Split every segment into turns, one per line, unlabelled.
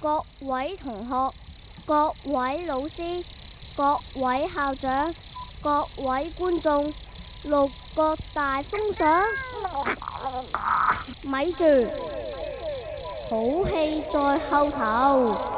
各位同學、各位老師、各位校長、各位觀眾，六個大封賞，咪住，好戲在後頭。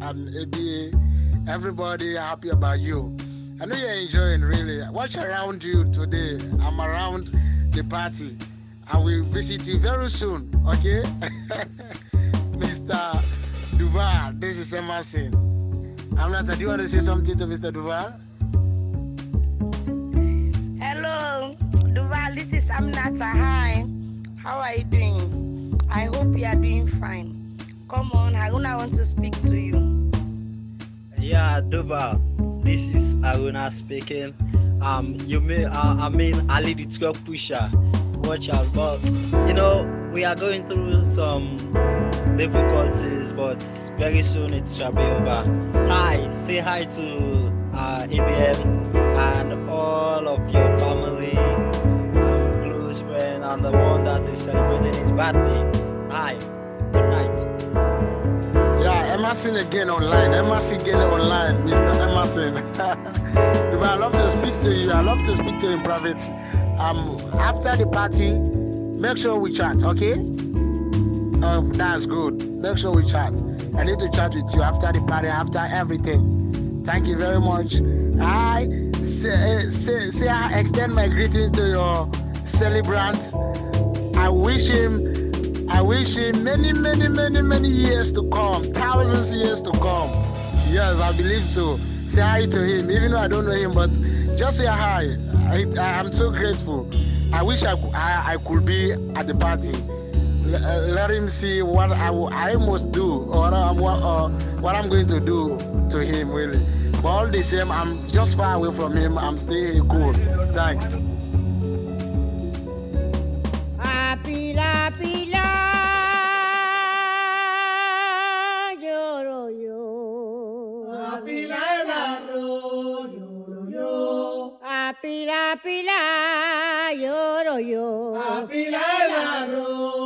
and ABA. Everybody happy about you. I know you're enjoying really. Watch around you today. I'm around the party. I will visit you very soon, okay? Mr. Duval, this is Emmerson. Amnata, do you want to say something to Mr. Duval?
Hello, Duval, this is Amnata. Hi, how are you doing? I hope you are doing fine. Come on, Haruna want to speak to you.
Yeah, Duval, this is Aruna speaking. Um, you may, uh, I mean, Ali the truck pusher. Watch out, but you know, we are going through some difficulties, but very soon it shall be over. Hi, say hi to uh, ABM and all of your family, close friend, and the one that is celebrating his birthday. Hi, good night.
Emmerson again online. Emmerson again online, Mr. Emmerson. I love to speak to you. I love to speak to you in private. Um, after the party, make sure we chat, okay? Um, that's good. Make sure we chat. I need to chat with you after the party, after everything. Thank you very much. I say, say, say I extend my greeting to your celebrant. I wish him, I wish him many, many, many, many years to come, thousands years to come. Yes, I believe so. Say hi to him, even though I don't know him, but just say hi. I, I am so grateful. I wish I, I, I could be at the party. L- uh, let him see what I, w- I must do or I, what, uh, what I'm going to do to him, really. But all the same, I'm just far away from him. I'm still cool. Thanks.
Pila, pila, lloro yo.
A pila el arroz,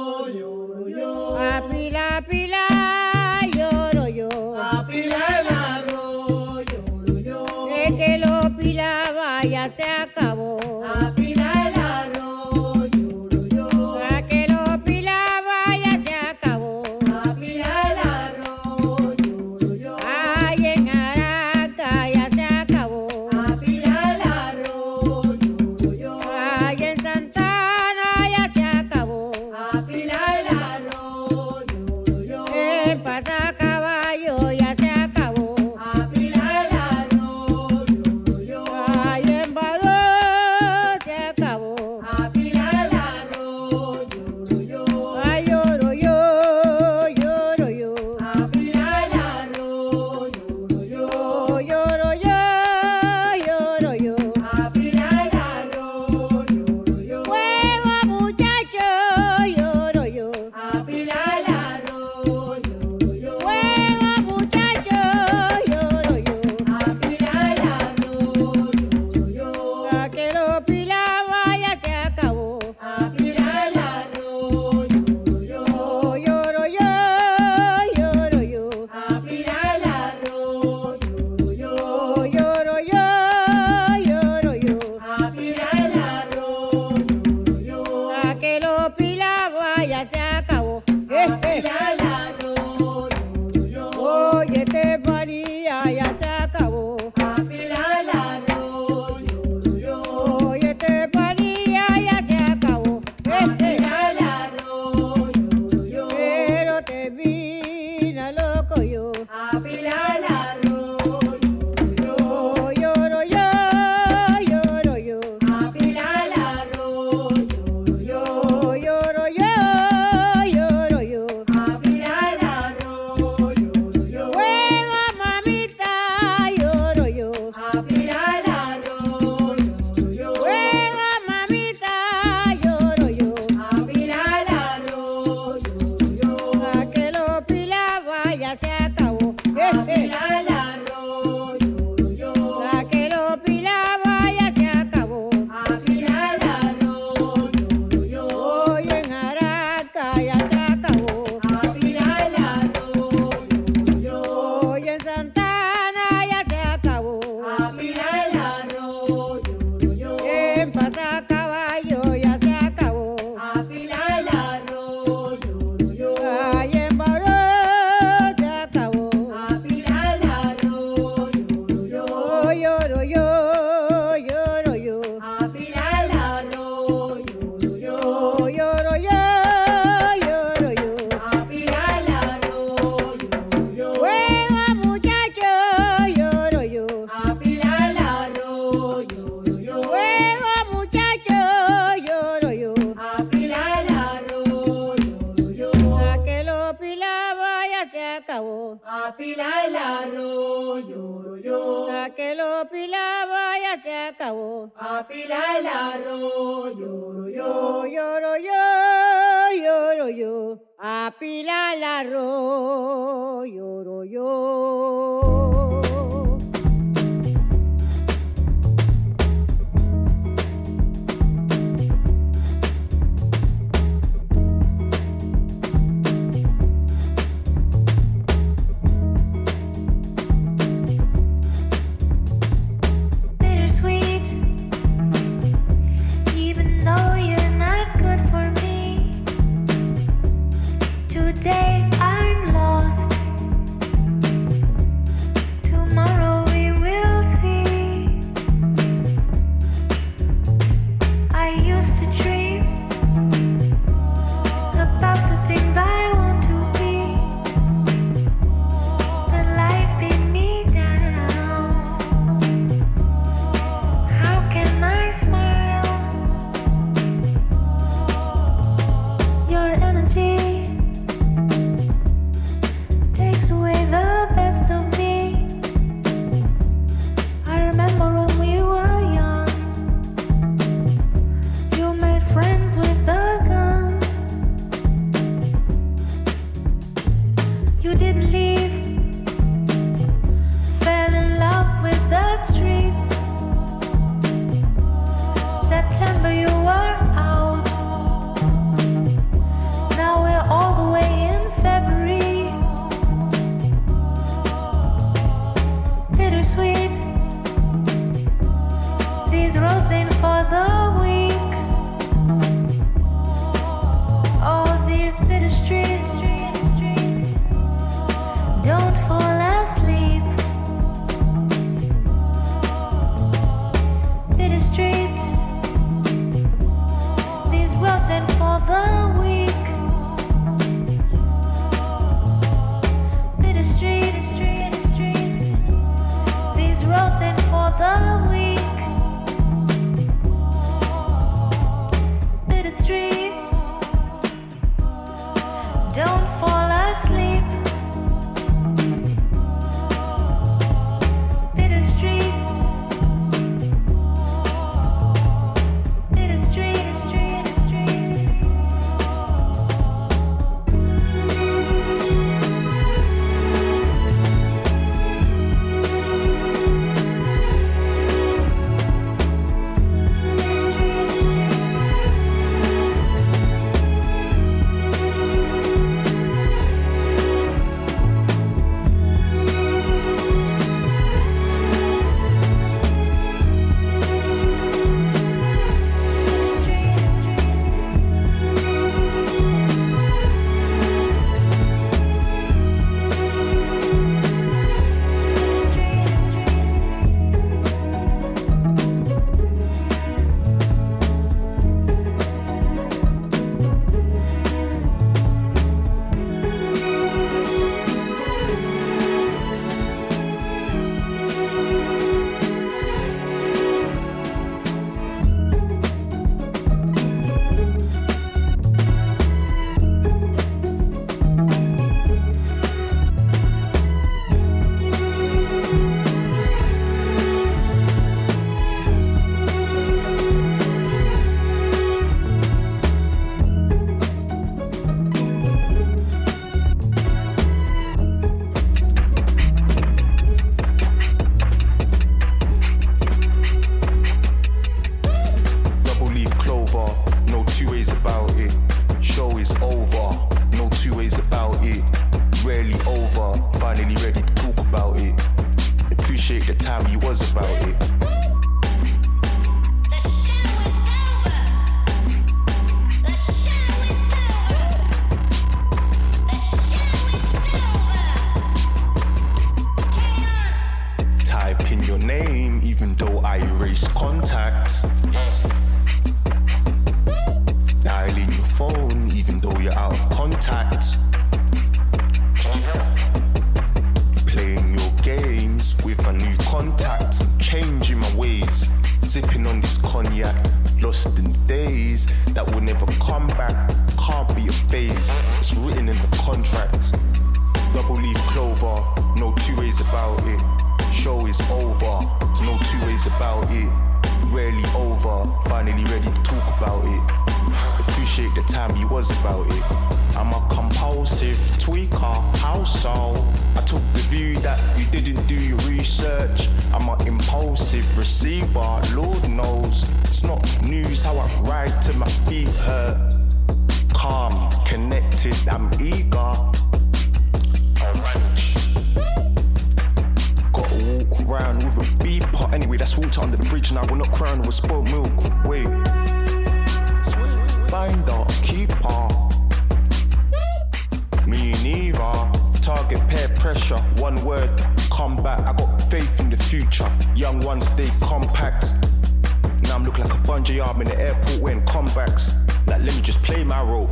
bungee arm in the airport wearing comebacks. Like, let me just play my role.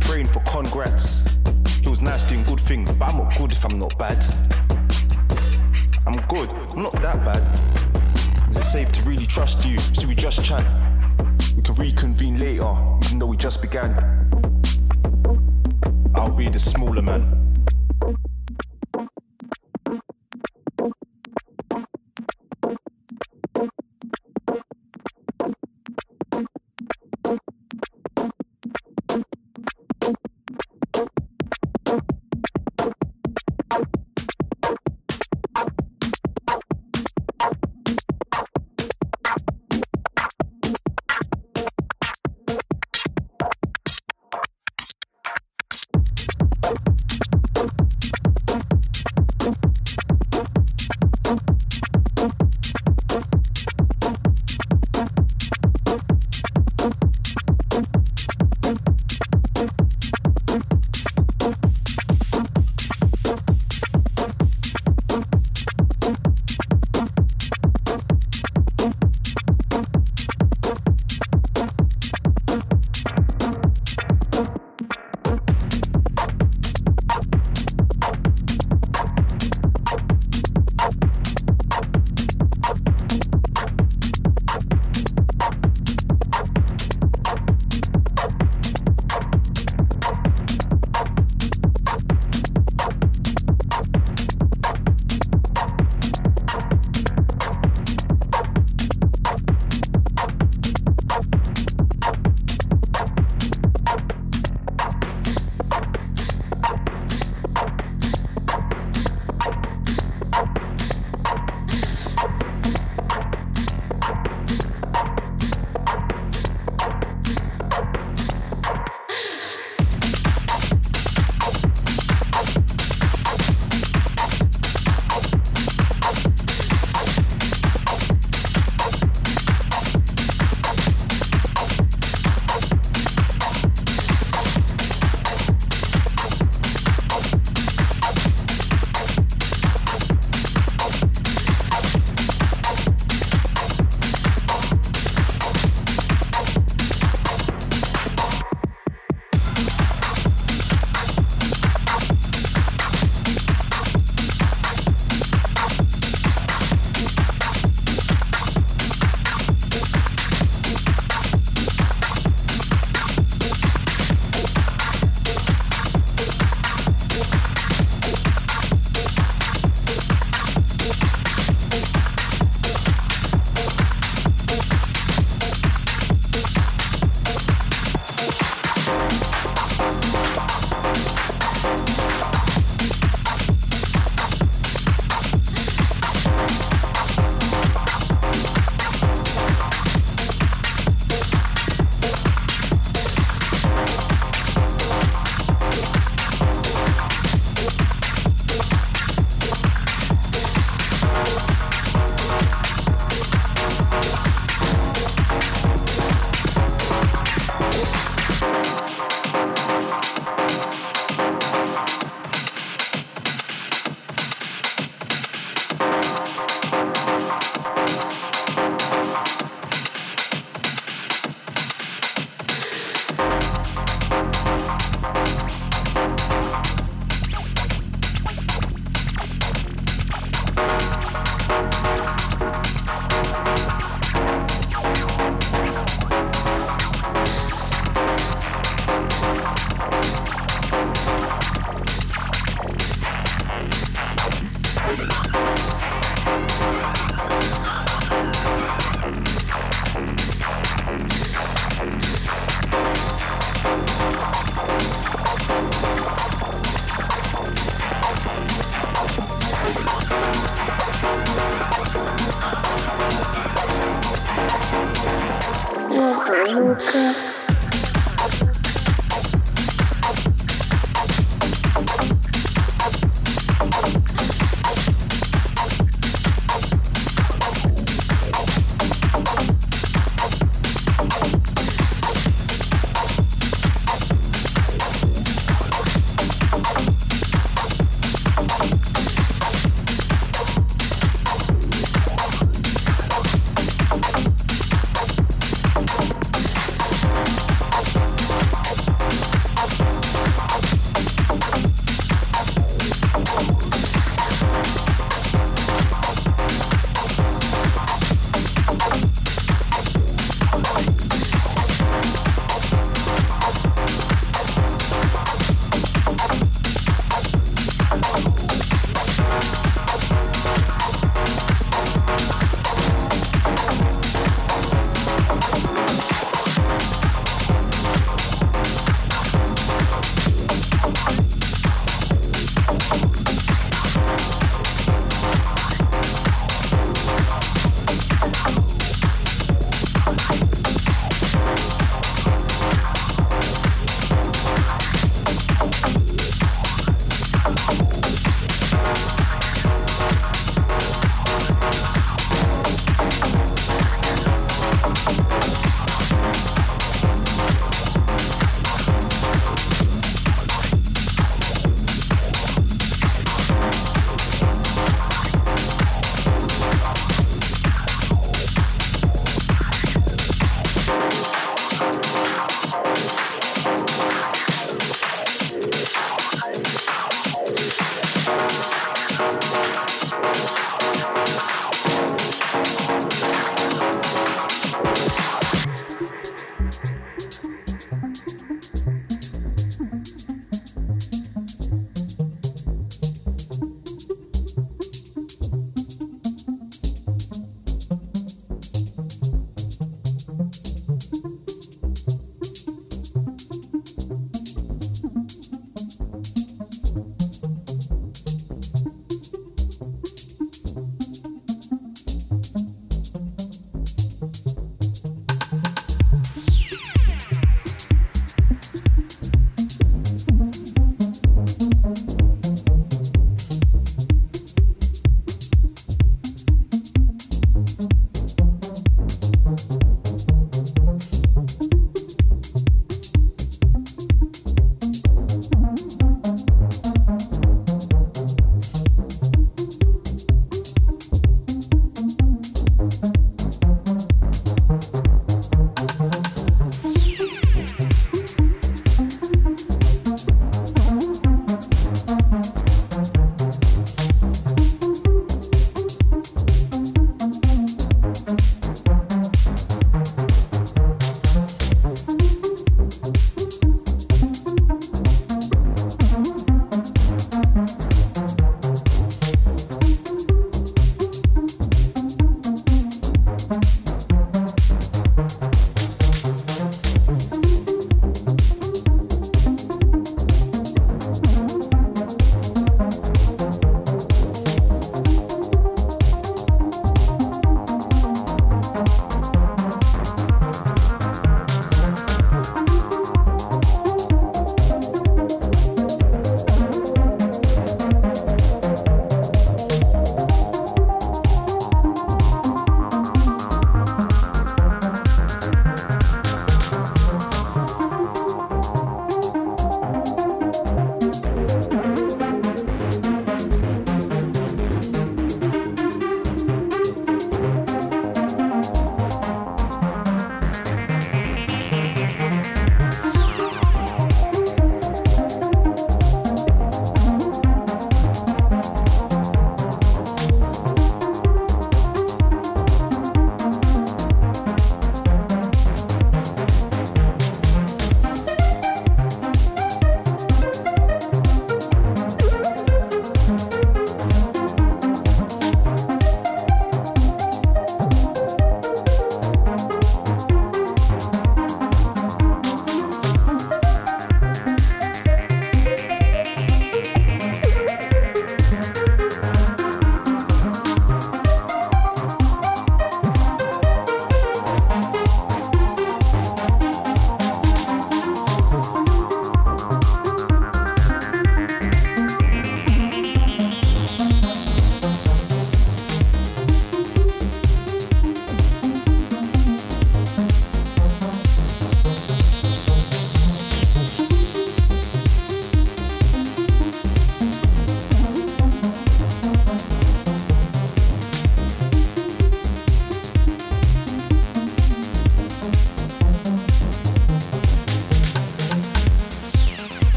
Praying for congrats. Feels nice doing good things, but I'm not good if I'm not bad. I'm good, I'm not that bad. Is it safe to really trust you? Should we just chat? We can reconvene later, even though we just began. I'll be the smaller man.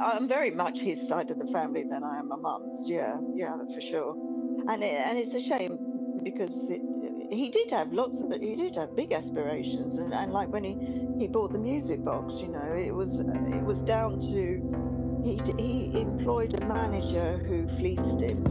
I, I'm very much his side of the family than I am my mum's. Yeah, yeah, for sure. And it, and it's a shame because it, he did have lots of. He did have big aspirations, and, and like when he, he bought the music box, you know, it was it was down to he he employed a manager who fleeced him.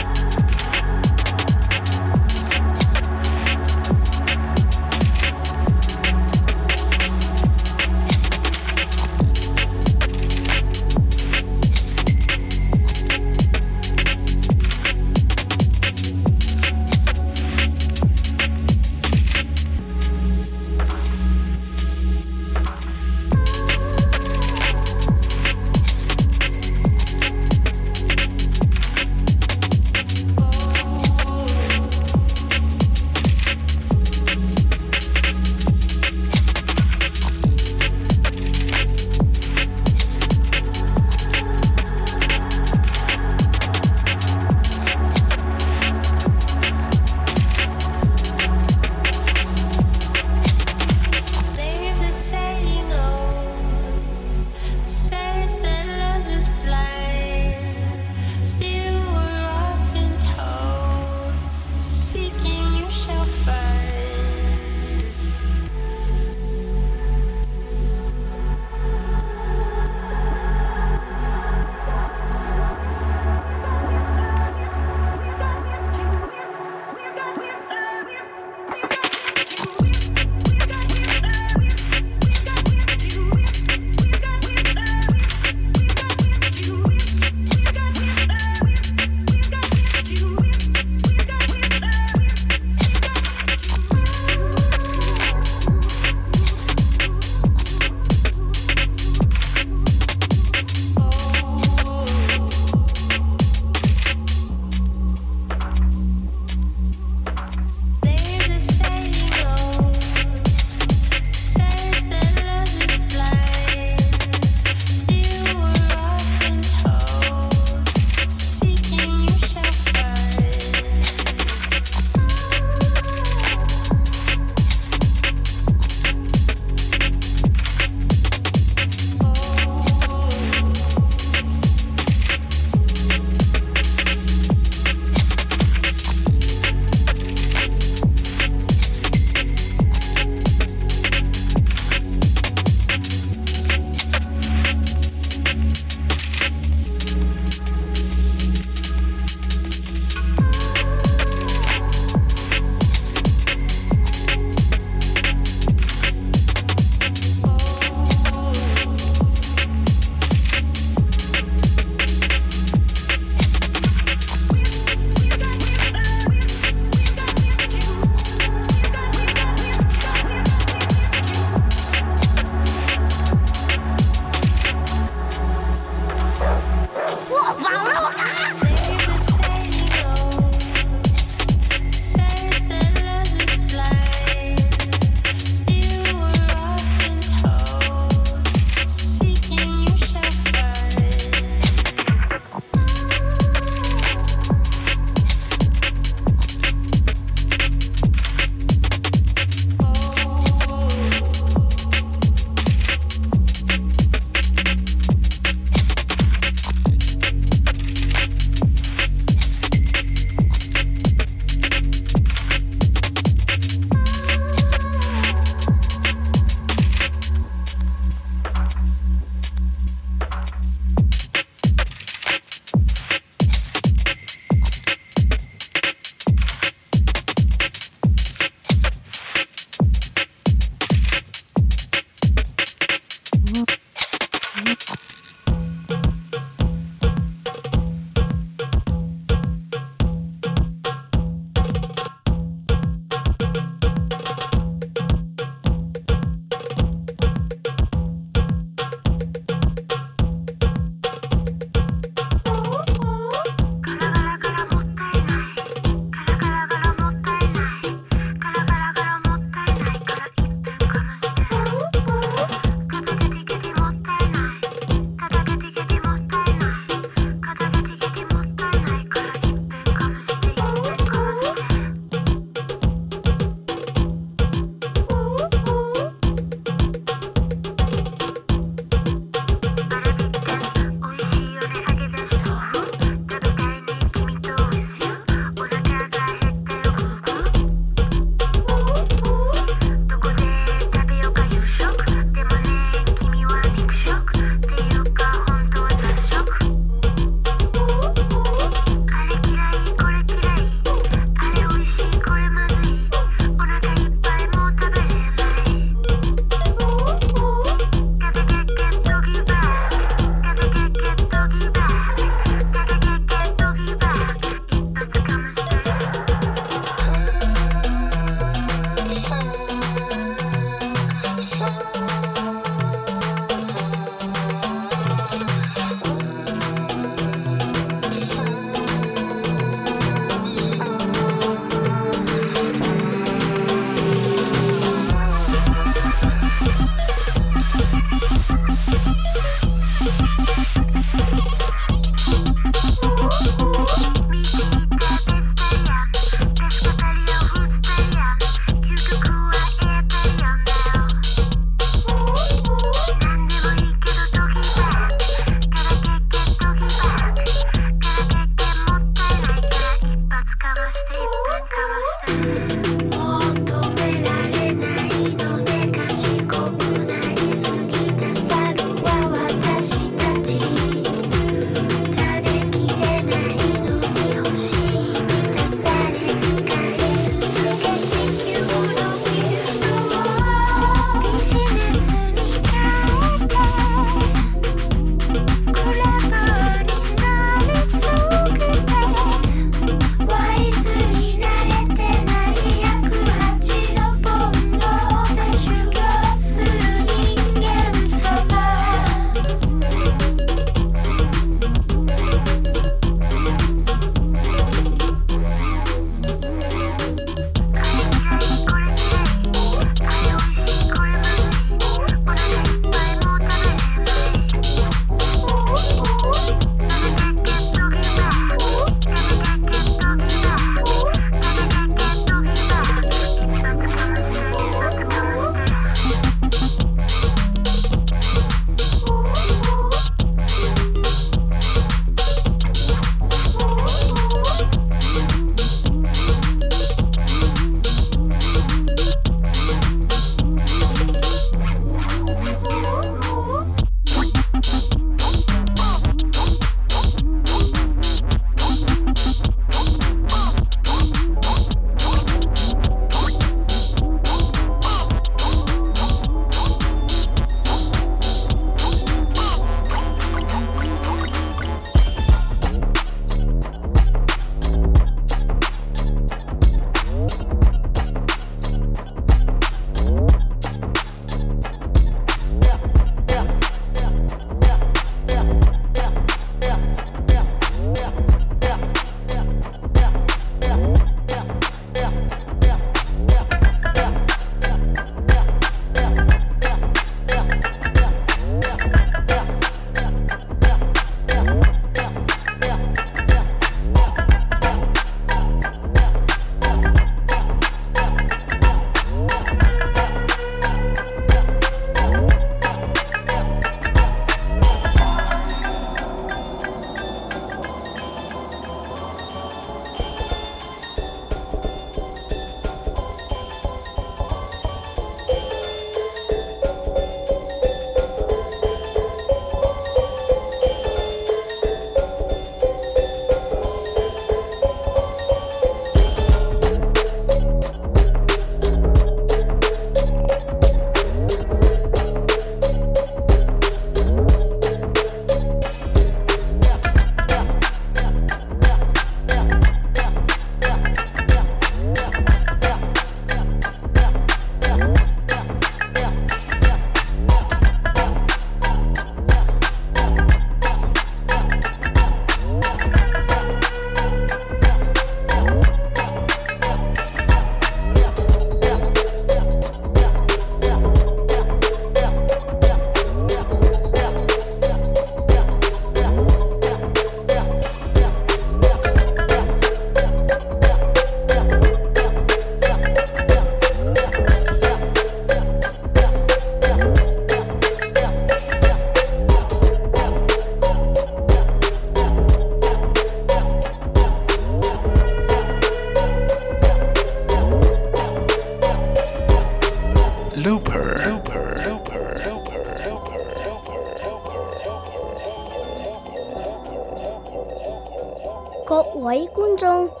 encontram